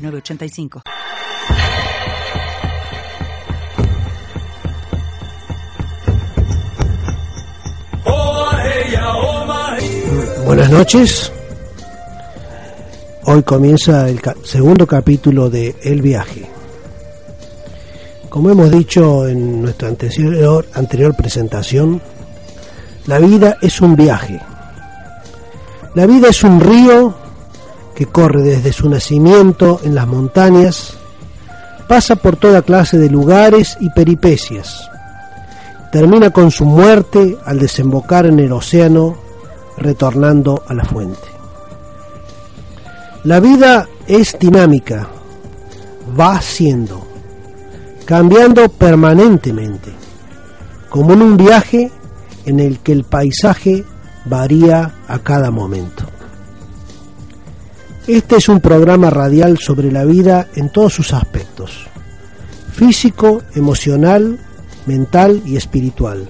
906985. Buenas noches. Hoy comienza el segundo capítulo de El viaje. Como hemos dicho en nuestra anterior presentación, la vida es un viaje. La vida es un río que corre desde su nacimiento en las montañas, pasa por toda clase de lugares y peripecias, termina con su muerte al desembocar en el océano, retornando a la fuente. La vida es dinámica, va siendo, cambiando permanentemente, como en un viaje en el que el paisaje varía a cada momento. Este es un programa radial sobre la vida en todos sus aspectos, físico, emocional, mental y espiritual,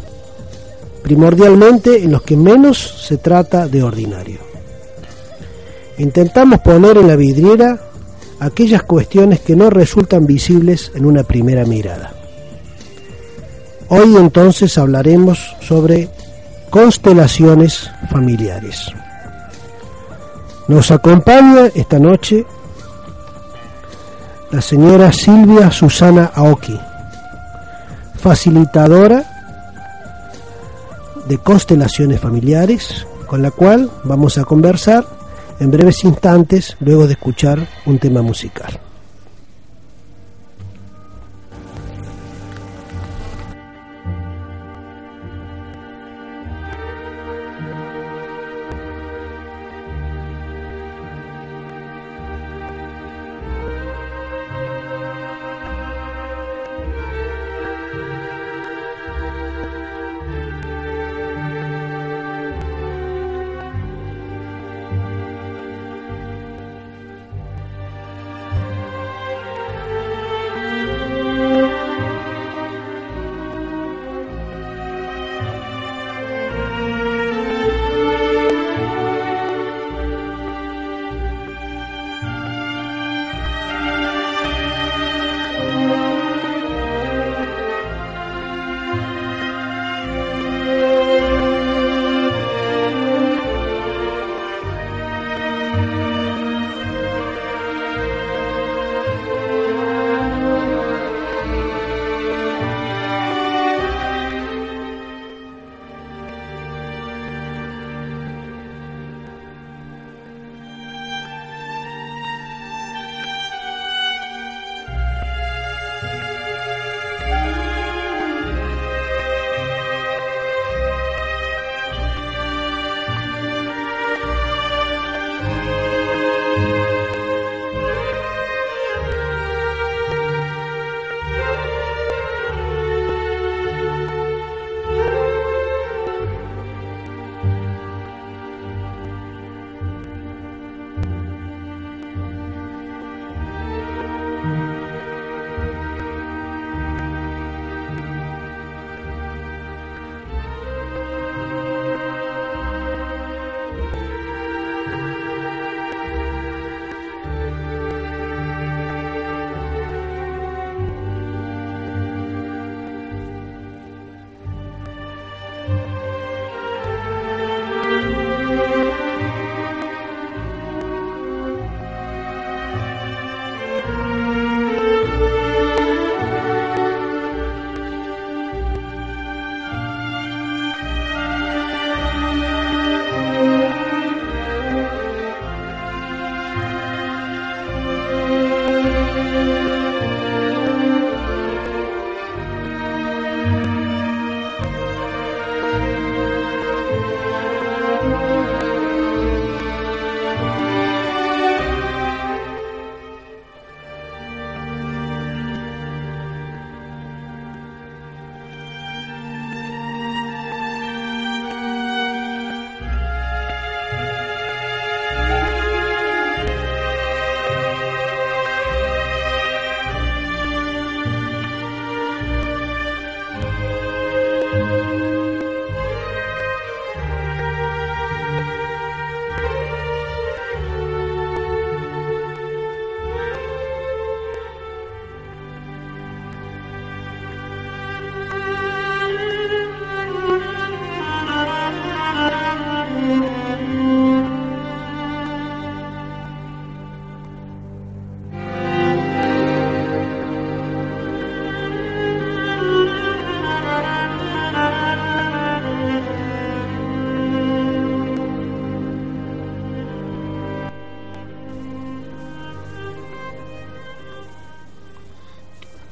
primordialmente en los que menos se trata de ordinario. Intentamos poner en la vidriera aquellas cuestiones que no resultan visibles en una primera mirada. Hoy entonces hablaremos sobre constelaciones familiares. Nos acompaña esta noche la señora Silvia Susana Aoki, facilitadora de constelaciones familiares, con la cual vamos a conversar en breves instantes luego de escuchar un tema musical.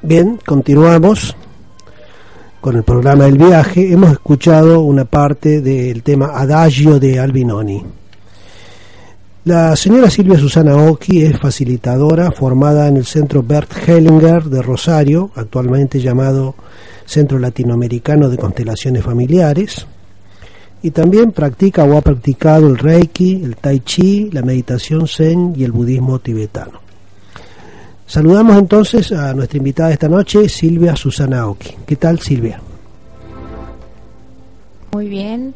Bien, continuamos con el programa del viaje. Hemos escuchado una parte del tema Adagio de Albinoni. La señora Silvia Susana Oki es facilitadora formada en el Centro Bert Hellinger de Rosario, actualmente llamado Centro Latinoamericano de Constelaciones Familiares, y también practica o ha practicado el Reiki, el Tai Chi, la meditación Zen y el budismo tibetano. Saludamos entonces a nuestra invitada esta noche, Silvia Susana Oki. ¿Qué tal, Silvia? Muy bien,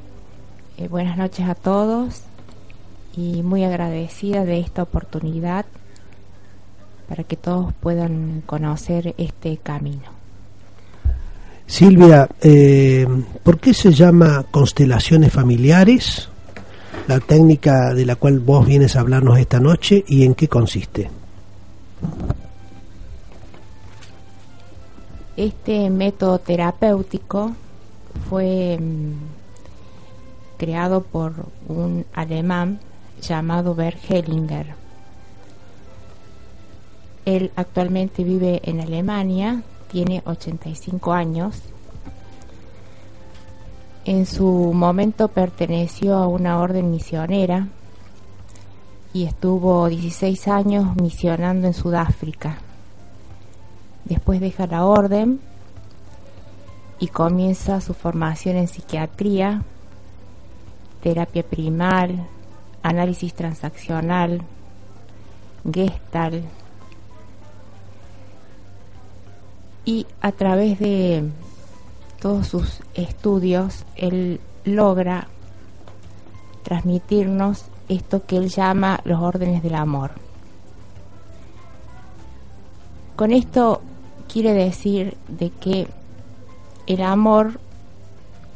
eh, buenas noches a todos y muy agradecida de esta oportunidad para que todos puedan conocer este camino. Silvia, eh, ¿por qué se llama constelaciones familiares? La técnica de la cual vos vienes a hablarnos esta noche y en qué consiste. Este método terapéutico fue mm, creado por un alemán llamado Bert Hellinger. Él actualmente vive en Alemania, tiene 85 años. En su momento perteneció a una orden misionera y estuvo 16 años misionando en Sudáfrica. Después deja la orden y comienza su formación en psiquiatría, terapia primal, análisis transaccional, gestal, y a través de todos sus estudios él logra transmitirnos esto que él llama los órdenes del amor. Con esto quiere decir de que el amor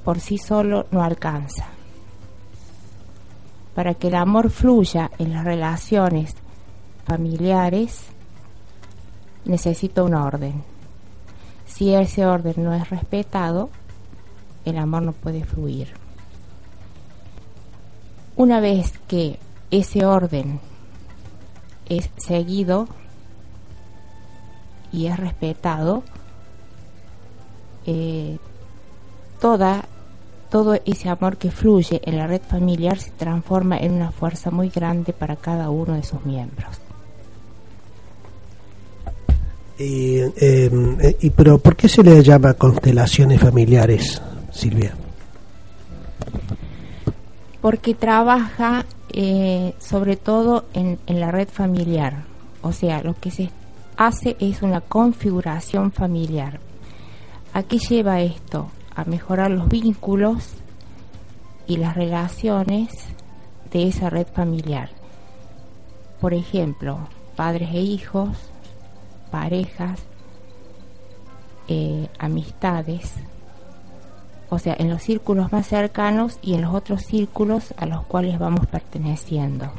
por sí solo no alcanza. Para que el amor fluya en las relaciones familiares, necesita un orden. Si ese orden no es respetado, el amor no puede fluir. Una vez que ese orden es seguido y es respetado, eh, toda, todo ese amor que fluye en la red familiar se transforma en una fuerza muy grande para cada uno de sus miembros. Y, em, eh, y, pero ¿por qué se le llama constelaciones familiares, Silvia? Porque trabaja eh, sobre todo en, en, la red familiar. O sea, lo que se hace es una configuración familiar. ¿A qué lleva esto? A mejorar los vínculos y las relaciones de esa red familiar. Por ejemplo, padres e hijos, parejas, eh, amistades, o sea, en los círculos más cercanos y en los otros círculos a los cuales vamos perteneciendo.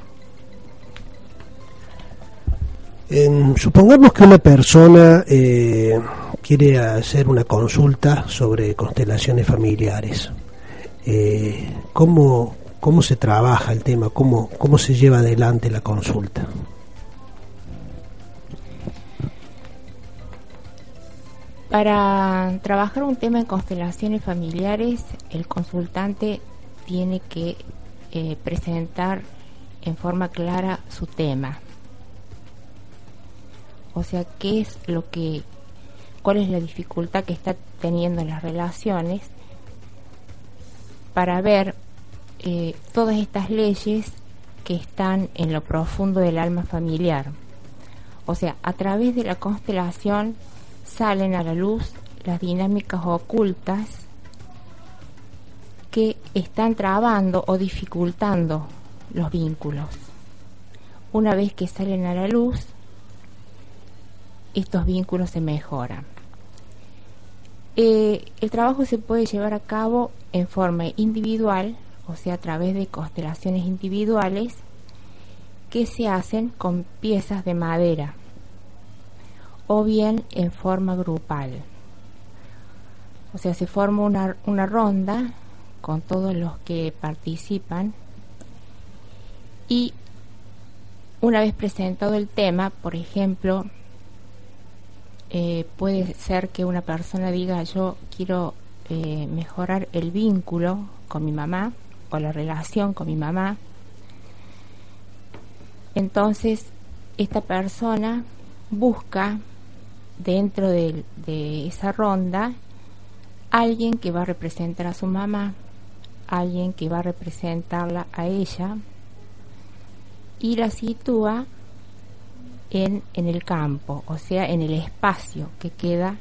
Supongamos que una persona eh, quiere hacer una consulta sobre constelaciones familiares. Eh, ¿cómo, ¿Cómo se trabaja el tema? ¿Cómo, ¿Cómo se lleva adelante la consulta? Para trabajar un tema en constelaciones familiares, el consultante tiene que eh, presentar en forma clara su tema. O sea, qué es lo que, cuál es la dificultad que está teniendo en las relaciones para ver eh, todas estas leyes que están en lo profundo del alma familiar. O sea, a través de la constelación salen a la luz las dinámicas ocultas que están trabando o dificultando los vínculos. Una vez que salen a la luz, estos vínculos se mejoran. Eh, el trabajo se puede llevar a cabo en forma individual, o sea, a través de constelaciones individuales que se hacen con piezas de madera o bien en forma grupal. O sea, se forma una, una ronda con todos los que participan y una vez presentado el tema, por ejemplo, eh, puede ser que una persona diga yo quiero eh, mejorar el vínculo con mi mamá o la relación con mi mamá. Entonces, esta persona busca dentro de, de esa ronda alguien que va a representar a su mamá, alguien que va a representarla a ella y la sitúa en, en el campo, o sea, en el espacio que queda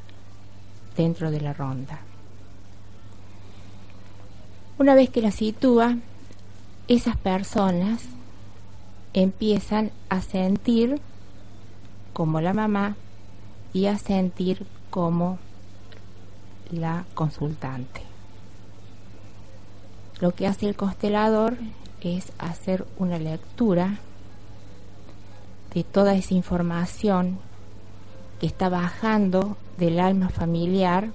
dentro de la ronda. Una vez que la sitúa, esas personas empiezan a sentir como la mamá y a sentir como la consultante. Lo que hace el constelador es hacer una lectura toda esa información que está bajando del alma familiar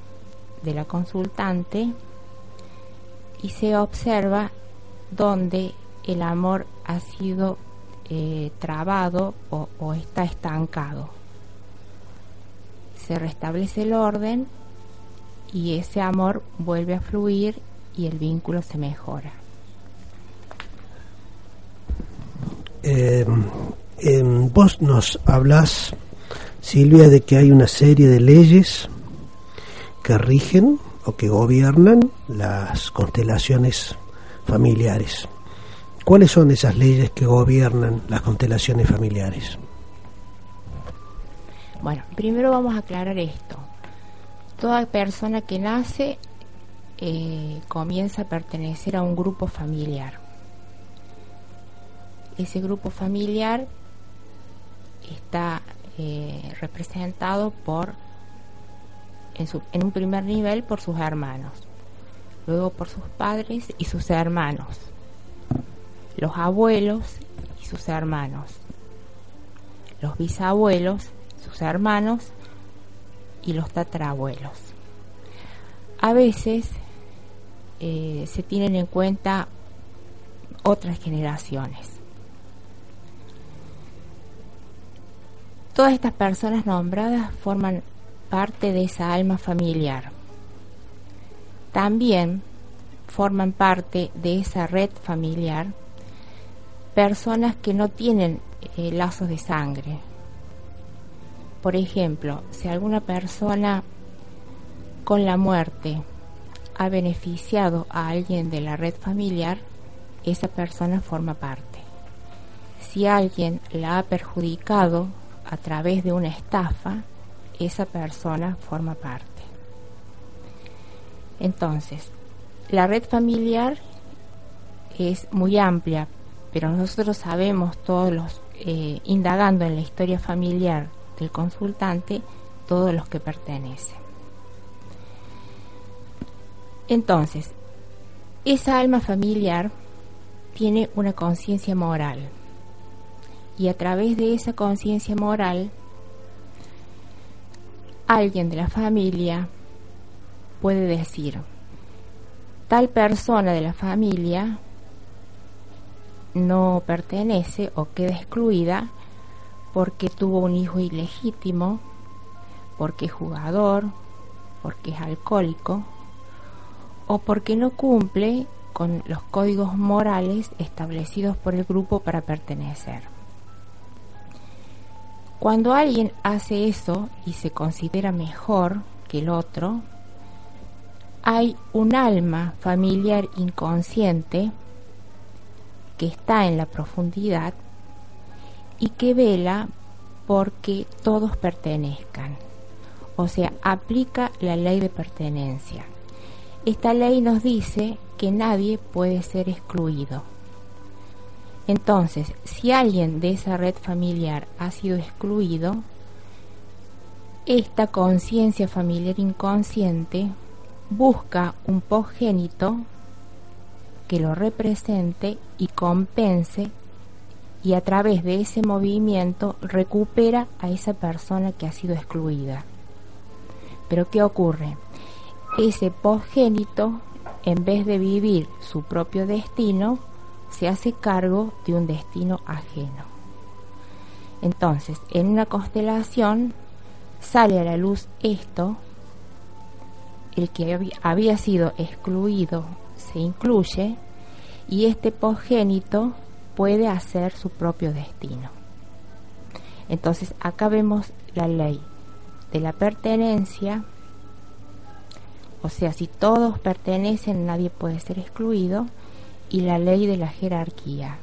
de la consultante y se observa donde el amor ha sido eh, trabado o, o está estancado. Se restablece el orden y ese amor vuelve a fluir y el vínculo se mejora. Eh, vos nos hablas, Silvia, de que hay una serie de leyes que rigen o que gobiernan las constelaciones familiares. ¿Cuáles son esas leyes que gobiernan las constelaciones familiares? Bueno, primero vamos a aclarar esto. Toda persona que nace eh, comienza a pertenecer a un grupo familiar. Ese grupo familiar está eh, representado por, en, en un primer nivel, por sus hermanos, luego por sus padres y sus hermanos, los abuelos y sus hermanos, los bisabuelos, sus hermanos y los tatarabuelos. A veces eh, se tienen en cuenta otras generaciones. Todas estas personas nombradas forman parte de esa alma familiar. También forman parte de esa red familiar personas que no tienen eh, lazos de sangre. Por ejemplo, si alguna persona con la muerte ha beneficiado a alguien de la red familiar, esa persona forma parte. Si alguien la ha perjudicado a través de una estafa, esa persona forma parte. Entonces, la red familiar es muy amplia, pero nosotros sabemos todos los, eh, indagando en la historia familiar del consultante, todos los que pertenecen. Entonces, esa alma familiar tiene una conciencia moral y a través de esa conciencia moral alguien de la familia puede decir, tal persona de la familia no pertenece o queda excluida porque tuvo un hijo ilegítimo, porque es jugador, porque es alcohólico o porque no cumple con los códigos morales establecidos por el grupo para pertenecer. Cuando alguien hace eso y se considera mejor que el otro, hay un alma familiar inconsciente que está en la profundidad y que vela porque todos pertenezcan. O sea, aplica la ley de pertenencia. Esta ley nos dice que nadie puede ser excluido. Entonces, si alguien de esa red familiar ha sido excluido, esta conciencia familiar inconsciente busca un progénito que lo represente y compense y a través de ese movimiento recupera a esa persona que ha sido excluida. Pero ¿qué ocurre? Ese progénito, en vez de vivir su propio destino, se hace cargo de un destino ajeno. Entonces, en una constelación sale a la luz esto, el que había sido excluido se incluye y este progénito puede hacer su propio destino. Entonces acá vemos la ley de la pertenencia, o sea, si todos pertenecen nadie puede ser excluido, y la ley de la jerarquía.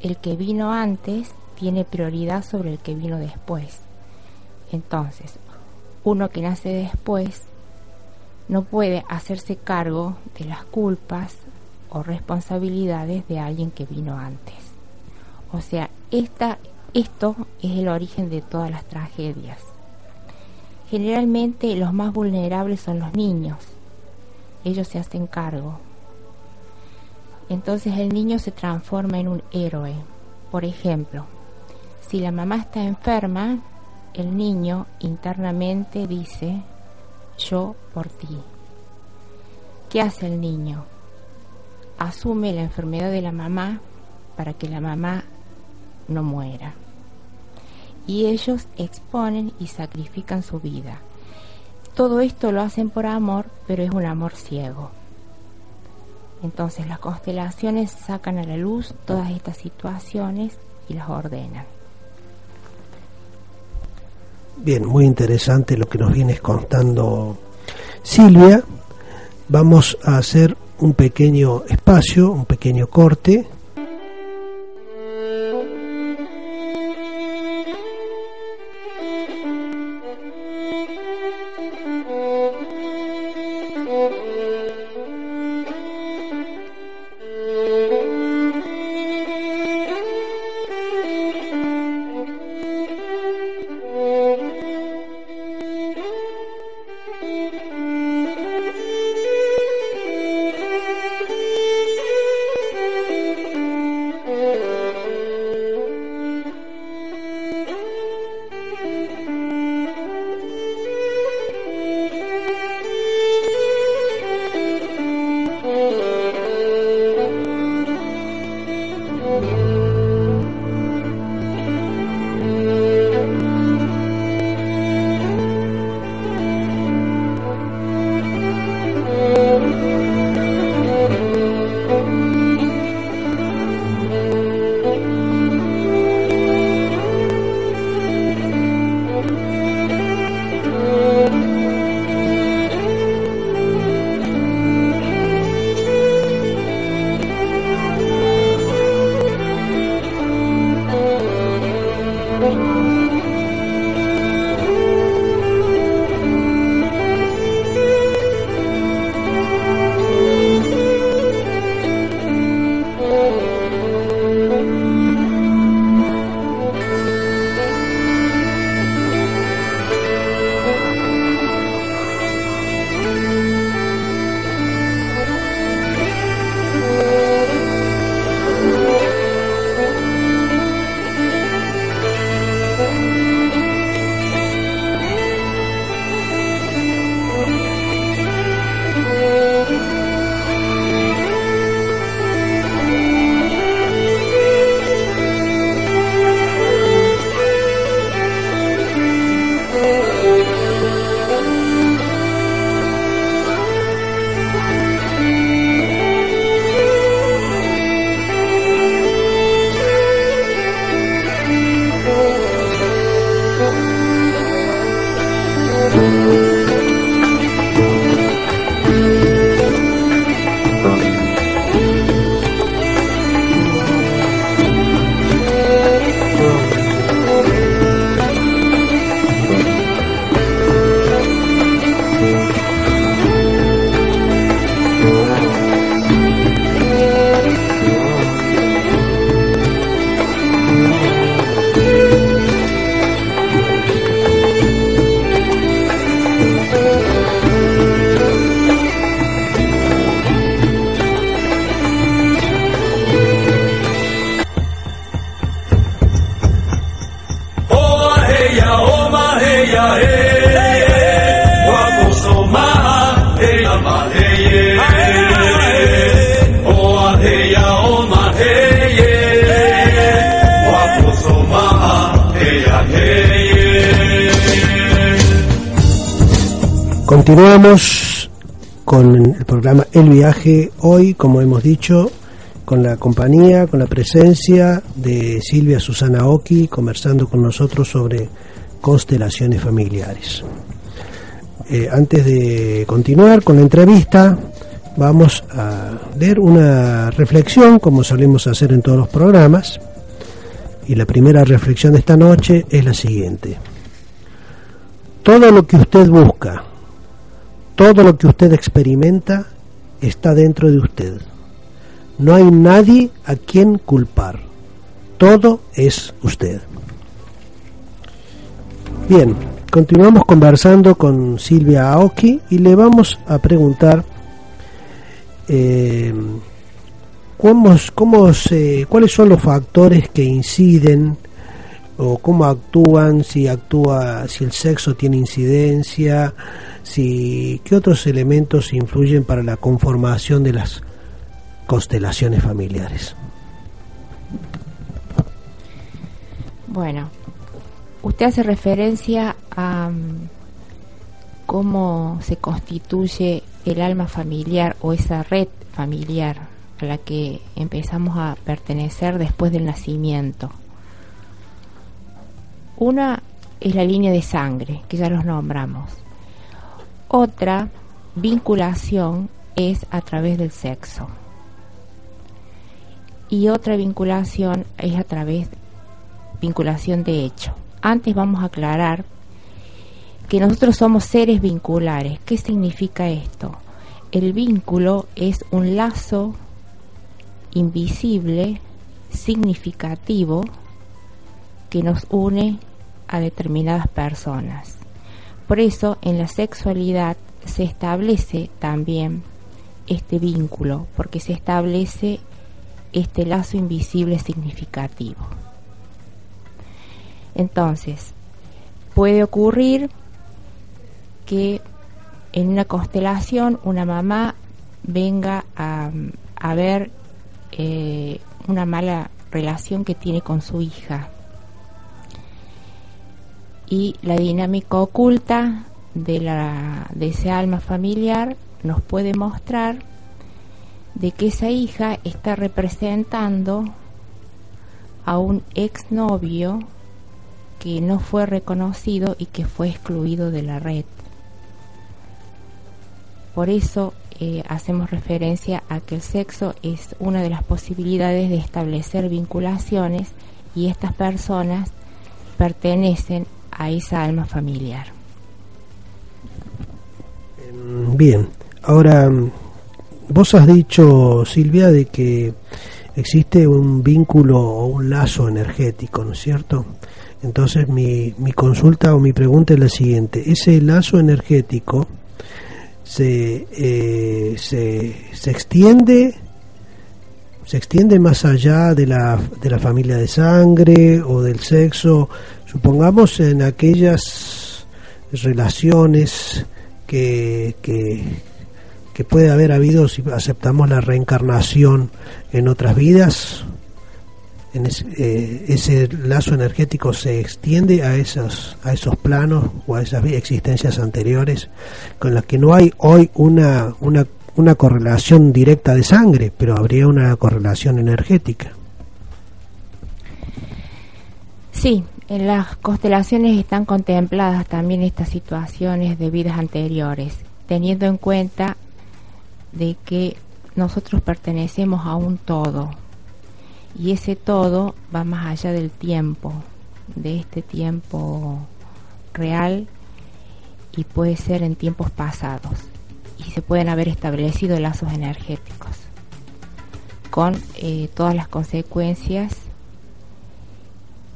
El que vino antes tiene prioridad sobre el que vino después. Entonces, uno que nace después no puede hacerse cargo de las culpas o responsabilidades de alguien que vino antes. O sea, esta, esto es el origen de todas las tragedias. Generalmente los más vulnerables son los niños. Ellos se hacen cargo. Entonces el niño se transforma en un héroe. Por ejemplo, si la mamá está enferma, el niño internamente dice, yo por ti. ¿Qué hace el niño? Asume la enfermedad de la mamá para que la mamá no muera. Y ellos exponen y sacrifican su vida. Todo esto lo hacen por amor, pero es un amor ciego. Entonces las constelaciones sacan a la luz todas estas situaciones y las ordenan. Bien, muy interesante lo que nos vienes contando Silvia. Vamos a hacer un pequeño espacio, un pequeño corte Continuamos con el programa El Viaje, hoy, como hemos dicho, con la compañía, con la presencia de Silvia Susana Oki, conversando con nosotros sobre constelaciones familiares. Eh, antes de continuar con la entrevista, vamos a leer una reflexión, como solemos hacer en todos los programas, y la primera reflexión de esta noche es la siguiente. Todo lo que usted busca, todo lo que usted experimenta, está dentro de usted. No hay nadie a quien culpar. Todo es usted. Bien, continuamos conversando con Silvia Aoki y le vamos a preguntar eh, cómo, cómo cuáles son los factores que inciden o cómo actúan, si actúa, si el sexo tiene incidencia, si qué otros elementos influyen para la conformación de las constelaciones familiares. Bueno, usted hace referencia a mm, cómo se constituye el alma familiar o esa red familiar a la que empezamos a pertenecer después del nacimiento. Una es la línea de sangre, que ya los nombramos. Otra vinculación es a través del sexo y otra vinculación es a través vinculación de hecho. Antes vamos a aclarar que nosotros somos seres vinculares. ¿Qué significa esto? El vínculo es un lazo invisible, significativo, que nos une a determinadas personas. Por eso en la sexualidad se establece también este vínculo, porque se establece este lazo invisible significativo. Entonces, puede ocurrir que en una constelación una mamá venga a, ver eh, una mala relación que tiene con su hija y la dinámica oculta de, la, de ese alma familiar nos puede mostrar de que esa hija está representando a un exnovio que no fue reconocido y que fue excluido de la red. Por eso eh, hacemos referencia a que el sexo es una de las posibilidades de establecer vinculaciones y estas personas pertenecen a esa alma familiar. Bien, ahora Vos has dicho, Silvia, de que existe un vínculo o un lazo energético, ¿no es cierto? Entonces mi, mi consulta o mi pregunta es la siguiente. ¿Ese lazo energético se, eh, se, se extiende se extiende más allá de la, de la familia de sangre o del sexo, supongamos en aquellas relaciones que, que, puede haber habido si aceptamos la reencarnación en otras vidas, en eh, ese, lazo energético se extiende a esos, a esos planos o a esas existencias anteriores con las que no hay hoy una, una, una correlación directa de sangre, pero habría una correlación energética. Sí, en las constelaciones están contempladas también estas situaciones de vidas anteriores, teniendo en cuenta de que nosotros pertenecemos a un todo. Y ese todo va más allá del tiempo, de este tiempo real y puede ser en tiempos pasados. Y se pueden haber establecido lazos energéticos con eh, todas las consecuencias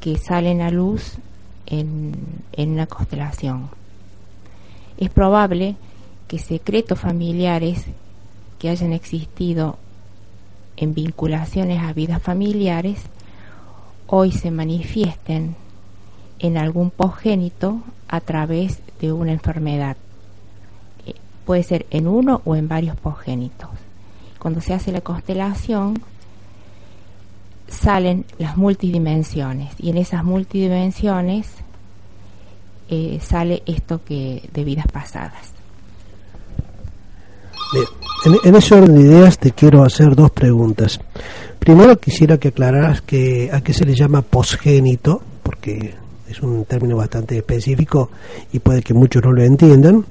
que salen a luz en, en una constelación. Es probable que secretos familiares que hayan existido en vinculaciones a vidas familiares hoy se manifiesten en algún posgénito a través de una enfermedad. Eh, puede ser en uno o en varios posgénitos. Cuando se hace la constelación salen las multidimensiones y en esas multidimensiones eh, sale esto que de vidas pasadas. en, ese orden de ideas te quiero hacer dos preguntas. Primero quisiera que aclararas que a qué se le llama posgénito, porque es un término bastante específico y puede que muchos no lo entiendan.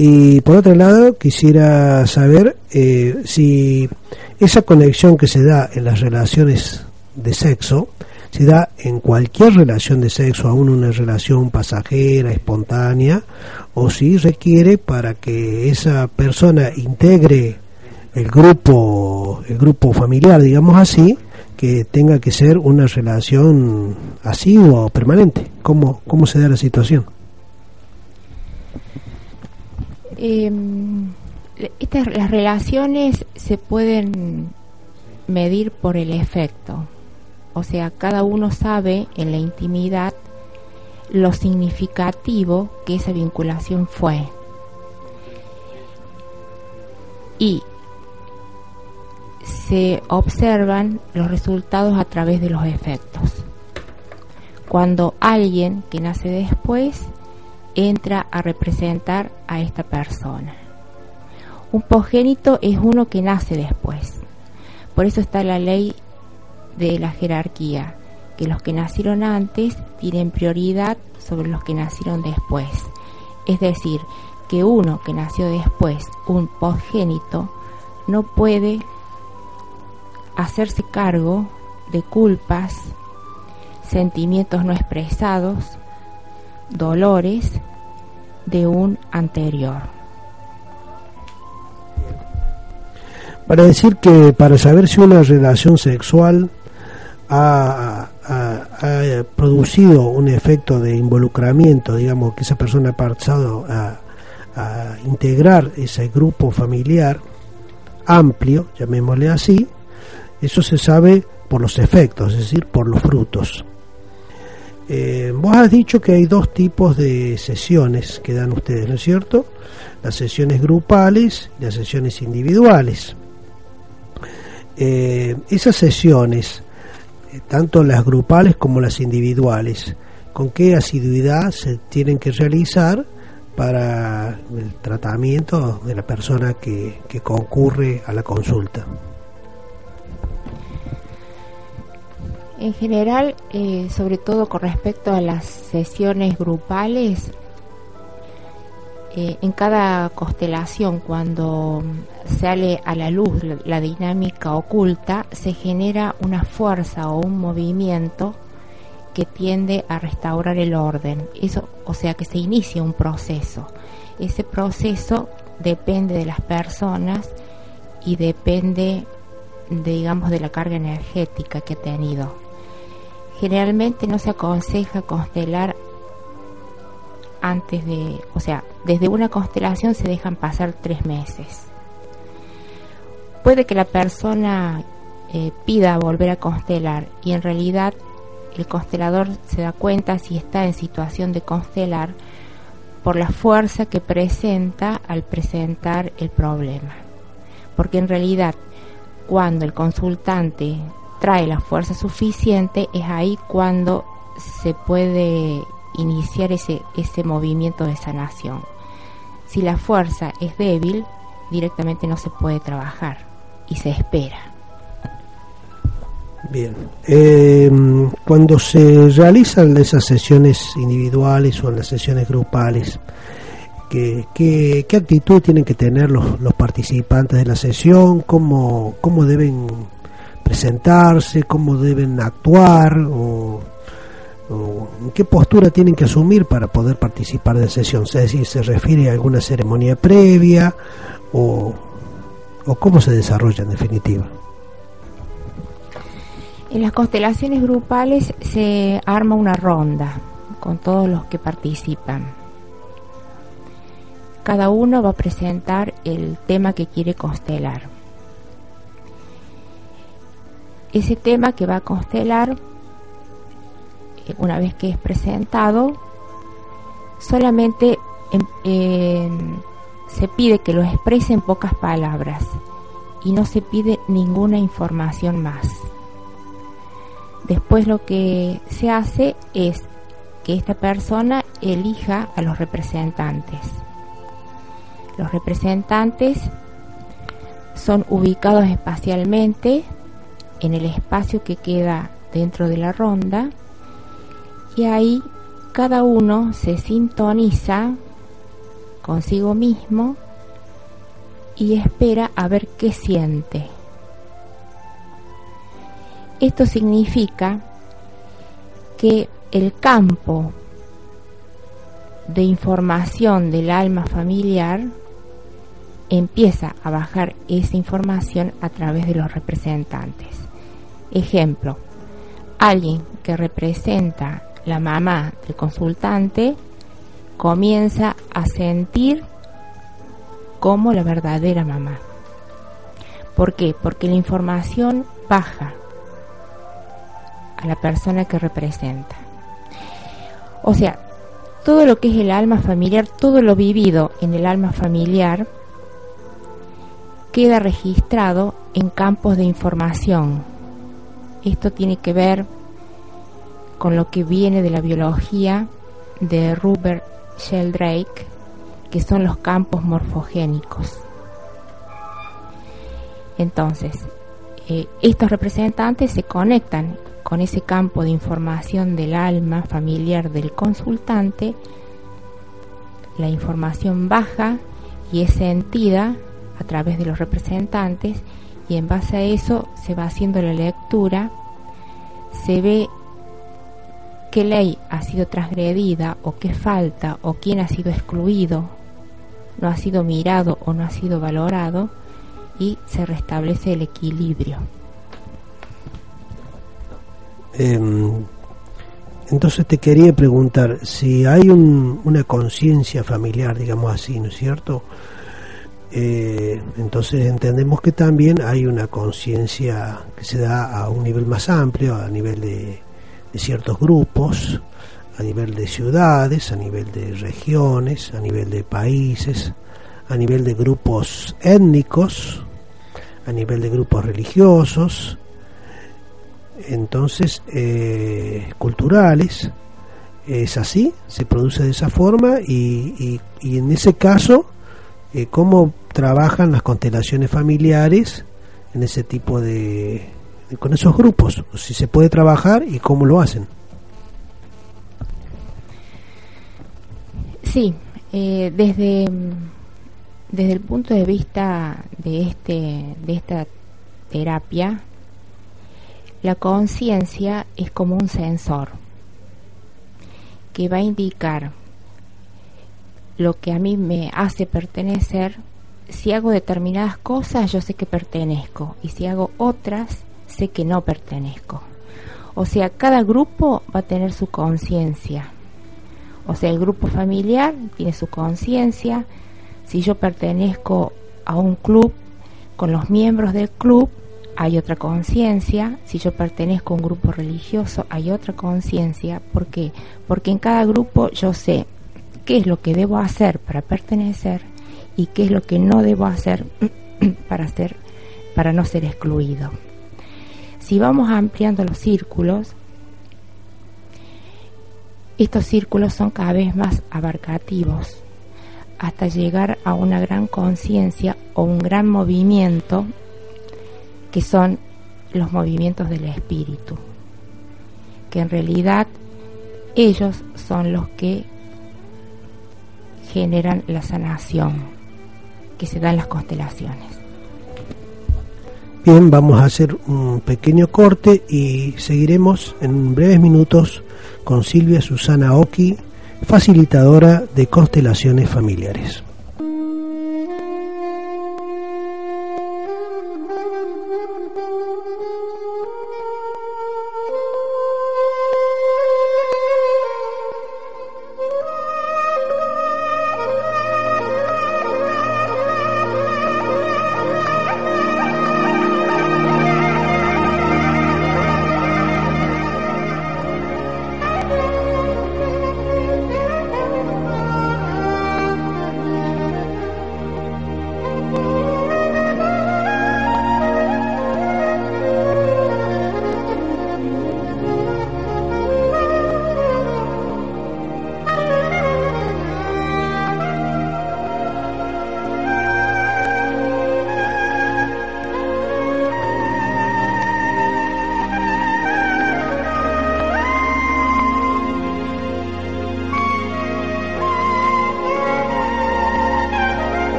Y por otro lado, quisiera saber eh, si esa conexión que se da en las relaciones de sexo, se da en cualquier relación de sexo, aún una relación pasajera, espontánea, o si requiere para que esa persona integre el grupo, el grupo familiar, digamos así, que tenga que ser una relación asidua o permanente. ¿Cómo, cómo se da la situación? Em, estas, las relaciones se pueden medir por el efecto. O sea, cada uno sabe en la intimidad lo significativo que esa vinculación fue. Y se observan los resultados a través de los efectos. Cuando alguien que nace después entra a representar a esta persona. Un progénito es uno que nace después. Por eso está la ley de la jerarquía, que los que nacieron antes tienen prioridad sobre los que nacieron después. Es decir, que uno que nació después, un progénito, no puede hacerse cargo de culpas, sentimientos no expresados, dolores de un anterior. Para decir que para saber si una relación sexual ha, producido un efecto de involucramiento, digamos que esa persona ha pasado a integrar ese grupo familiar amplio, llamémosle así, eso se sabe por los efectos, es decir, por los frutos. Eh, vos has dicho que hay dos tipos de sesiones que dan ustedes, ¿no es cierto? Las sesiones grupales y las sesiones individuales. Eh, esas sesiones, eh, tanto las grupales como las individuales, ¿con qué asiduidad se tienen que realizar para el tratamiento de la persona que concurre a la consulta? En general, eh, sobre todo con respecto a las sesiones grupales, eh, en cada constelación, cuando sale a la luz la, dinámica oculta, se genera una fuerza o un movimiento que tiende a restaurar el orden. Eso, o sea, que se inicia un proceso. Ese proceso depende de las personas y depende, digamos, de la carga energética que ha tenido. Generalmente no se aconseja constelar antes de, o sea, desde una constelación se dejan pasar tres meses. Puede que la persona eh, pida volver a constelar y en realidad el constelador se da cuenta si está en situación de constelar por la fuerza que presenta al presentar el problema. Porque en realidad cuando el consultante trae la fuerza suficiente, es ahí cuando se puede iniciar ese, ese movimiento de sanación. Si la fuerza es débil, directamente no se puede trabajar y se espera. Bien, eh, cuando se realizan esas sesiones individuales o las sesiones grupales, ¿qué, qué, qué actitud tienen que tener los, los participantes de la sesión? ¿Cómo, cómo deben presentarse, cómo deben actuar o, qué postura tienen que asumir para poder participar de sesión. Es decir, se refiere a alguna ceremonia previa o cómo se desarrolla en definitiva. En las constelaciones grupales se arma una ronda con todos los que participan. Cada uno va a presentar el tema que quiere constelar ese tema que va a constelar, eh, una vez que es presentado, solamente se pide que lo exprese en pocas palabras y no se pide ninguna información más. Después lo que se hace es que esta persona elija a los representantes. Los representantes son ubicados espacialmente en el espacio que queda dentro de la ronda y ahí cada uno se sintoniza consigo mismo y espera a ver qué siente. Esto significa que el campo de información del alma familiar empieza a bajar esa información a través de los representantes. Ejemplo, alguien que representa la mamá del consultante comienza a sentir como la verdadera mamá. ¿Por qué? Porque la información baja a la persona que representa. O sea, todo lo que es el alma familiar, todo lo vivido en el alma familiar, queda registrado en campos de información. Esto tiene que ver con lo que viene de la biología de Rupert Sheldrake, que son los campos morfogénicos. Entonces, eh, estos representantes se conectan con ese campo de información del alma familiar del consultante, la información baja y es sentida a través de los representantes y en base a eso se va haciendo la lectura, se ve qué ley ha sido transgredida o qué falta o quién ha sido excluido, no ha sido mirado o no ha sido valorado y se restablece el equilibrio. Em, entonces te quería preguntar si hay una conciencia familiar, digamos así, ¿no es cierto? Eh, entonces entendemos que también hay una conciencia que se da a un nivel más amplio, a nivel de, ciertos grupos, a nivel de ciudades, a nivel de regiones, a nivel de países, a nivel de grupos étnicos, a nivel de grupos religiosos, entonces eh, culturales, es así, se produce de esa forma y, y, en ese caso, eh, ¿cómo trabajan las constelaciones familiares en ese tipo de, con esos grupos? Si se puede trabajar y cómo lo hacen. Sí, eh, desde, desde el punto de vista de, este, de esta terapia, la conciencia es como un sensor que va a indicar lo que a mí me hace pertenecer. Si hago determinadas cosas, yo sé que pertenezco. Y si hago otras, sé que no pertenezco. O sea, cada grupo va a tener su conciencia. O sea, el grupo familiar tiene su conciencia. Si yo pertenezco a un club, con los miembros del club hay otra conciencia. Si yo pertenezco a un grupo religioso, hay otra conciencia. ¿Por qué? Porque en cada grupo yo sé qué es lo que debo hacer para pertenecer y qué es lo que no debo hacer para, ser, para no ser excluido. Si vamos ampliando los círculos, estos círculos son cada vez más abarcativos hasta llegar a una gran conciencia o un gran movimiento que son los movimientos del espíritu, que en realidad ellos son los que generan la sanación que se da en las constelaciones. Bien, vamos a hacer un pequeño corte y seguiremos en breves minutos con Silvia Susana Oki, facilitadora de constelaciones familiares.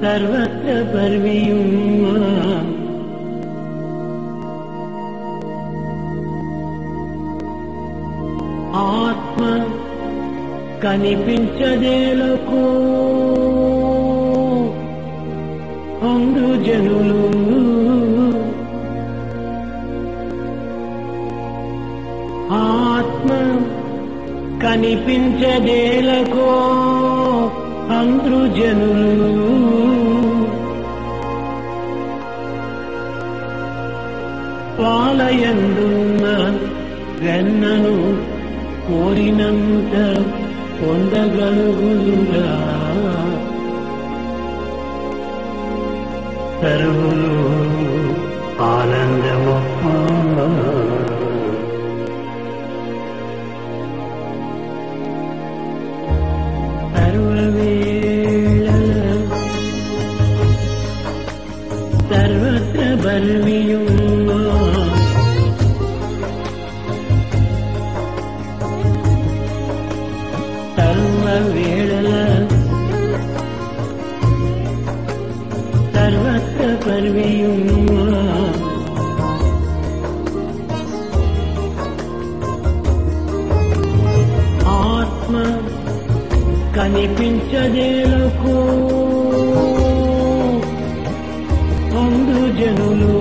സർവത്ര പർവിയും ఆత్మ కనిపించదేలకు అందు జనులు ఆత్మ కనిపించదేలకు అందు జనులు పాలయందున్న వెన్నను కోరినంత పొందగలుగులుగా సర్వులు కనిపించదేలకు అందు జనులు.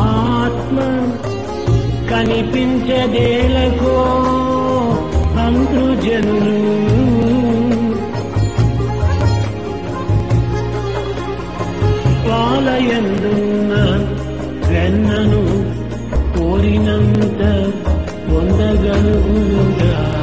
ఆత్మ కనిపించదేలకు అందు జనులు. పాలయందున్న వెన్నను కోరినంత kadar umda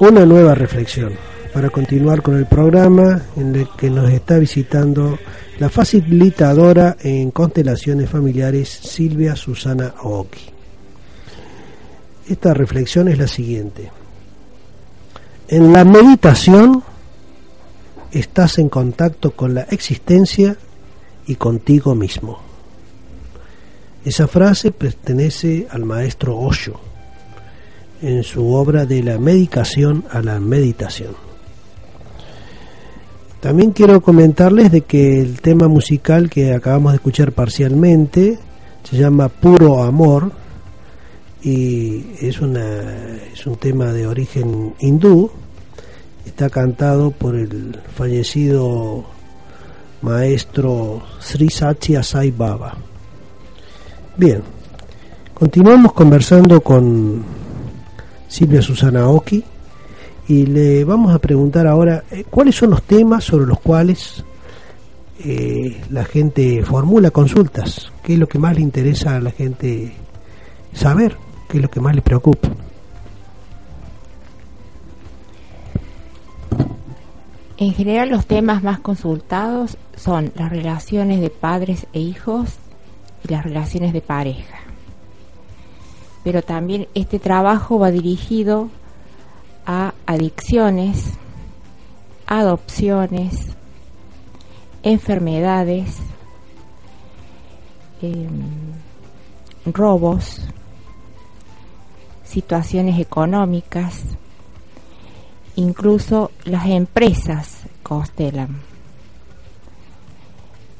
Una nueva reflexión para continuar con el programa en el que nos está visitando la facilitadora en constelaciones familiares Silvia Susana Aoki. Esta reflexión es la siguiente. En la meditación estás en contacto con la existencia y contigo mismo. Esa frase pertenece al maestro Osho en su obra de la medicación a la meditación. También quiero comentarles de que el tema musical que acabamos de escuchar parcialmente se llama Puro Amor y es, una, es un tema de origen hindú. Está cantado por el fallecido maestro Sri Satya Sai Baba. Bien, continuamos conversando con Silvia Susana Oki y le vamos a preguntar ahora eh, cuáles son los temas sobre los cuales eh, la gente formula consultas, qué es lo que más le interesa a la gente saber, qué es lo que más le preocupa. En general los temas más consultados son las relaciones de padres e hijos y las relaciones de pareja. Pero también este trabajo va dirigido a adicciones, adopciones, enfermedades, em, robos, situaciones económicas, incluso las empresas constelan.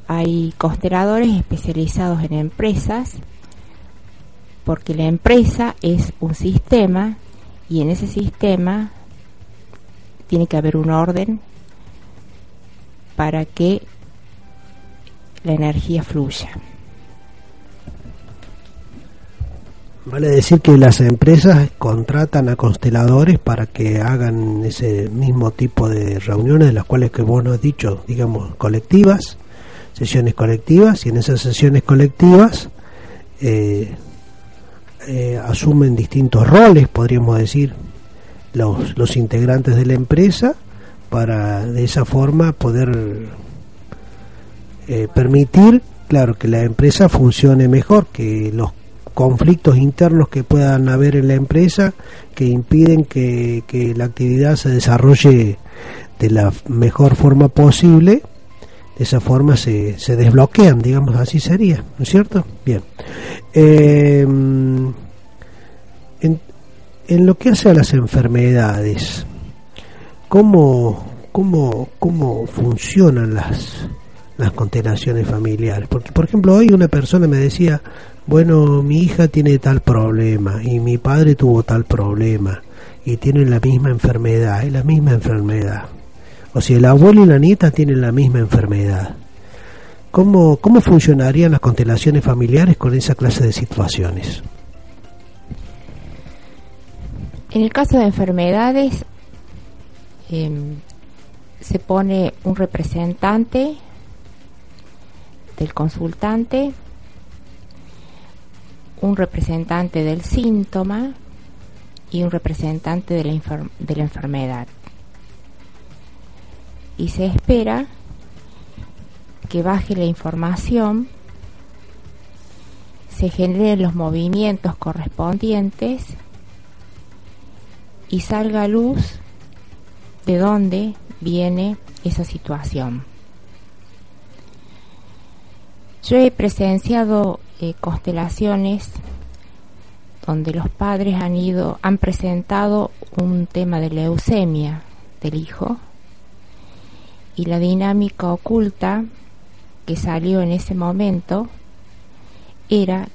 Hay consteladores especializados en empresas porque la empresa es un sistema y en ese sistema tiene que haber un orden para que la energía fluya. Vale decir que las empresas contratan a consteladores para que hagan ese mismo tipo de reuniones, las cuales que vos nos has dicho, digamos, colectivas, sesiones colectivas, y en esas sesiones colectivas eh, eh, asumen distintos roles, podríamos decir, los, los integrantes de la empresa, para de esa forma poder eh, permitir, claro, que la empresa funcione mejor, que los conflictos internos que puedan haber en la empresa que impiden que, la actividad se desarrolle de la mejor forma posible esa forma se, se desbloquean digamos así sería ¿no es cierto? bien eh, en, en, lo que hace a las enfermedades ¿cómo, cómo, cómo funcionan las las constelaciones familiares porque por ejemplo hoy una persona me decía bueno, mi hija tiene tal problema y mi padre tuvo tal problema y tienen la misma enfermedad, es la misma enfermedad. O si el abuelo y la nieta tienen la misma enfermedad. ¿Cómo, cómo funcionarían las constelaciones familiares con esa clase de situaciones? En el caso de enfermedades, em, se pone un representante del consultante un representante del síntoma y un representante de la, de la enfermedad. Y se espera que baje la información, se generen los movimientos correspondientes y salga a luz de dónde viene esa situación. Yo he presenciado eh, constelaciones donde los padres han ido, han presentado un tema de leucemia del hijo y la dinámica oculta que salió en ese momento era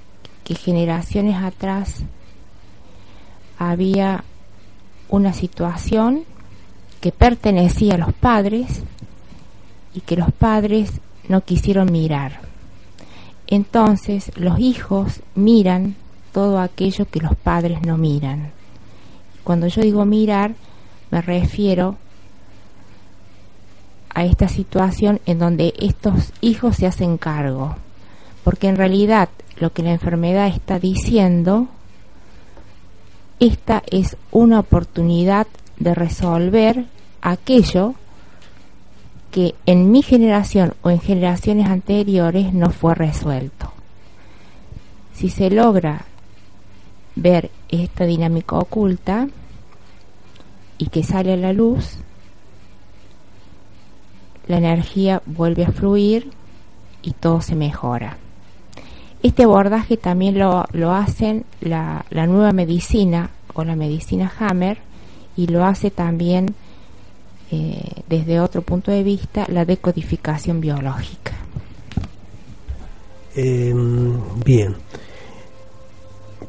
que generaciones atrás había una situación que pertenecía a los padres y que los padres no quisieron mirar. Entonces los hijos miran todo aquello que los padres no miran. Cuando yo digo mirar, me refiero a esta situación en donde estos hijos se hacen cargo. Porque en realidad lo que la enfermedad está diciendo, esta es una oportunidad de resolver aquello que en mi generación o en generaciones anteriores no fue resuelto. Si se logra ver esta dinámica oculta y que sale a la luz, la energía vuelve a fluir y todo se mejora. Este abordaje también lo, lo hacen la, nueva medicina o la medicina Hammer y lo hace también eh, desde otro punto de vista la decodificación biológica. Eh, bien.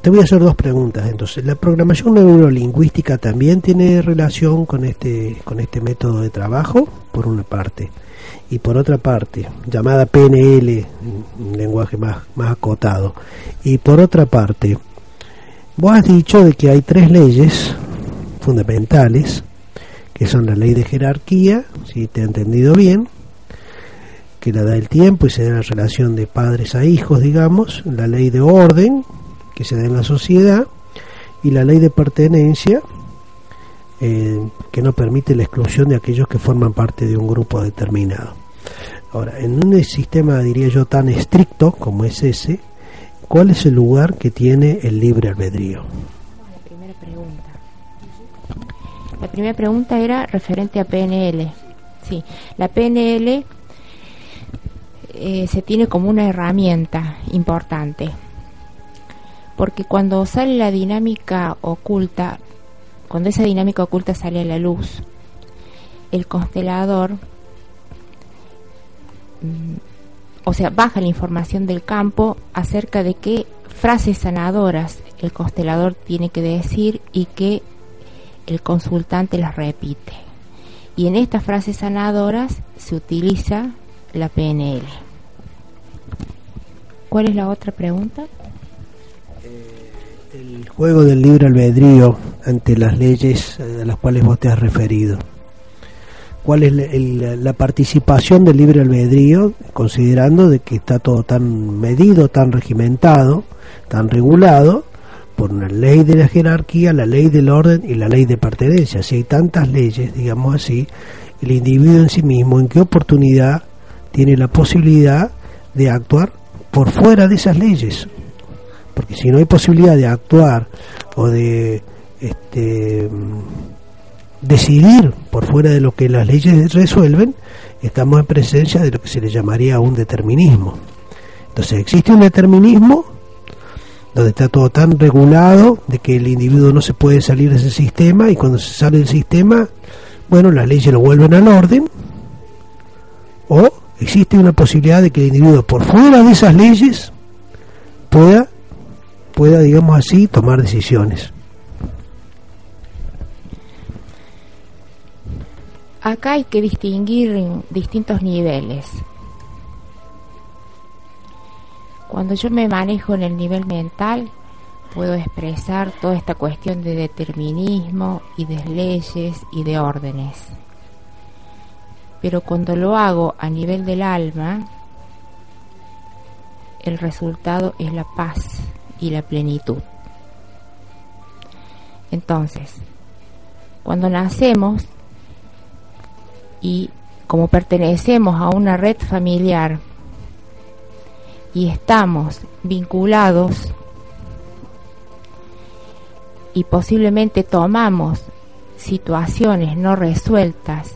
Te voy a hacer dos preguntas. Entonces, ¿la programación neurolingüística también tiene relación con este, con este método de trabajo? Por una parte. Y por otra parte, llamada PNL, un lenguaje más, más acotado. Y por otra parte, vos has dicho de que hay tres leyes fundamentales, que son la ley de jerarquía, si te he entendido bien, que la da el tiempo y se da la relación de padres a hijos, digamos, la ley de orden, que se da en la sociedad, y la ley de pertenencia, eh, que no permite la exclusión de aquellos que forman parte de un grupo determinado. Ahora, en un sistema, diría yo, tan estricto como es ese, ¿cuál es el lugar que tiene el libre albedrío? La primera pregunta. La primera pregunta era referente a PNL. Sí, la PNL eh, se tiene como una herramienta importante. Porque cuando sale la dinámica oculta, cuando esa dinámica oculta sale a la luz, el constelador, mm, o sea, baja la información del campo acerca de qué frases sanadoras el constelador tiene que decir y que el consultante las repite. Y en estas frases sanadoras se utiliza la PNL. ¿Cuál es la otra pregunta? El juego del libre albedrío ante las leyes eh, a las cuales vos te has referido. ¿Cuál es la, el- la participación del libre albedrío, considerando de que está todo tan medido, tan regimentado, tan regulado por una ley de la jerarquía, la ley del orden y la ley de pertenencia? Si hay tantas leyes, digamos así, el individuo en sí mismo, ¿en qué oportunidad tiene la posibilidad de actuar por fuera de esas leyes? Porque si no hay posibilidad de actuar o de este, decidir por fuera de lo que las leyes resuelven, estamos en presencia de lo que se le llamaría un determinismo. Entonces existe un determinismo donde está todo tan regulado de que el individuo no se puede salir de ese sistema y cuando se sale del sistema, bueno, las leyes lo vuelven al orden, o existe una posibilidad de que el individuo por fuera de esas leyes pueda pueda, digamos así, tomar decisiones. Acá hay que distinguir distintos niveles. Cuando yo me manejo en el nivel mental, puedo expresar toda esta cuestión de determinismo y de leyes y de órdenes. Pero cuando lo hago a nivel del alma, el resultado es la paz y la plenitud. Entonces, cuando nacemos y como pertenecemos a una red familiar y estamos vinculados y posiblemente tomamos situaciones no resueltas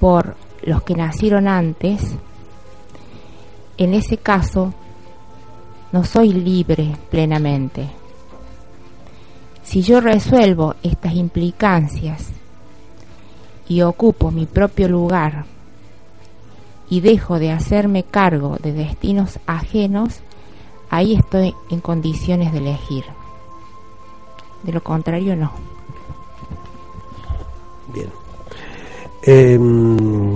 por los que nacieron antes, en ese caso no soy libre plenamente. Si yo resuelvo estas implicancias y ocupo mi propio lugar y dejo de hacerme cargo de destinos ajenos, ahí estoy en condiciones de elegir. De lo contrario, no. Bien. Em,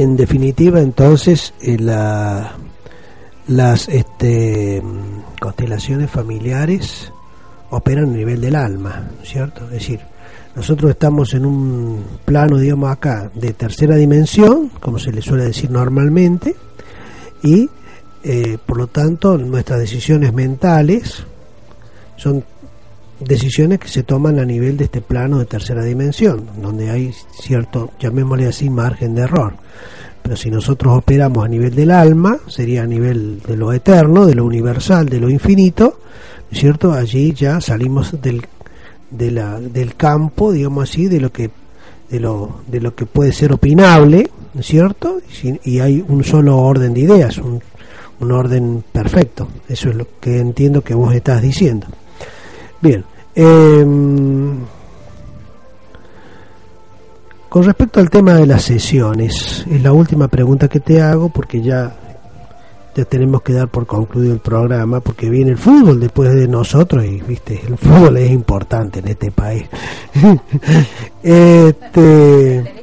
en definitiva, entonces, eh, la- las este, constelaciones familiares operan a nivel del alma, ¿cierto? Es decir, nosotros estamos en un plano, digamos acá, de tercera dimensión, como se le suele decir normalmente, y eh, por lo tanto nuestras decisiones mentales son decisiones que se toman a nivel de este plano de tercera dimensión, donde hay cierto, llamémosle así, margen de error. Pero si nosotros operamos a nivel del alma, sería a nivel de lo eterno, de lo universal, de lo infinito, ¿no es ¿cierto? Allí ya salimos del, de la, del campo, digamos así, de lo que de lo, de lo que puede ser opinable, ¿no es cierto? Y, y hay un solo orden de ideas, un, un orden perfecto. Eso es lo que entiendo que vos estás diciendo. Bien. em, Con respecto al tema de las sesiones, es la última pregunta que te hago porque ya, ya tenemos que dar por concluido el programa porque viene el fútbol después de nosotros y viste, el fútbol es importante en este país. este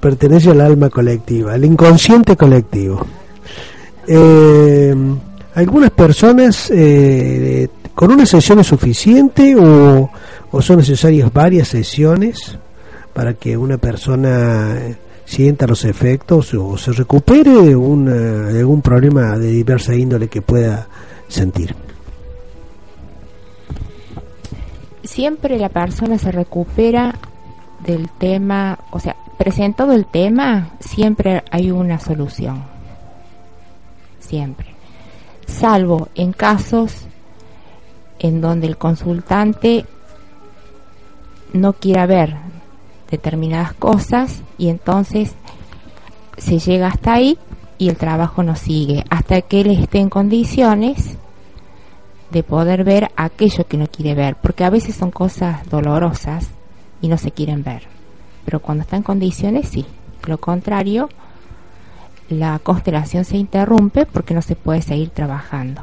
pertenece al alma colectiva, al inconsciente colectivo. Eh, algunas personas eh, con una sesión es suficiente o, o son necesarias varias sesiones para que una persona sienta los efectos o se recupere de, una, de algún problema de diversa índole que pueda sentir. Siempre la persona se recupera del tema, o sea, presentado el tema, siempre hay una solución. Siempre. Salvo en casos en donde el consultante no quiera ver determinadas cosas y entonces se llega hasta ahí y el trabajo no sigue. Hasta que él esté en condiciones de poder ver aquello que no quiere ver, porque a veces son cosas dolorosas y no se quieren ver, pero cuando está en condiciones sí, lo contrario, la constelación se interrumpe porque no se puede seguir trabajando.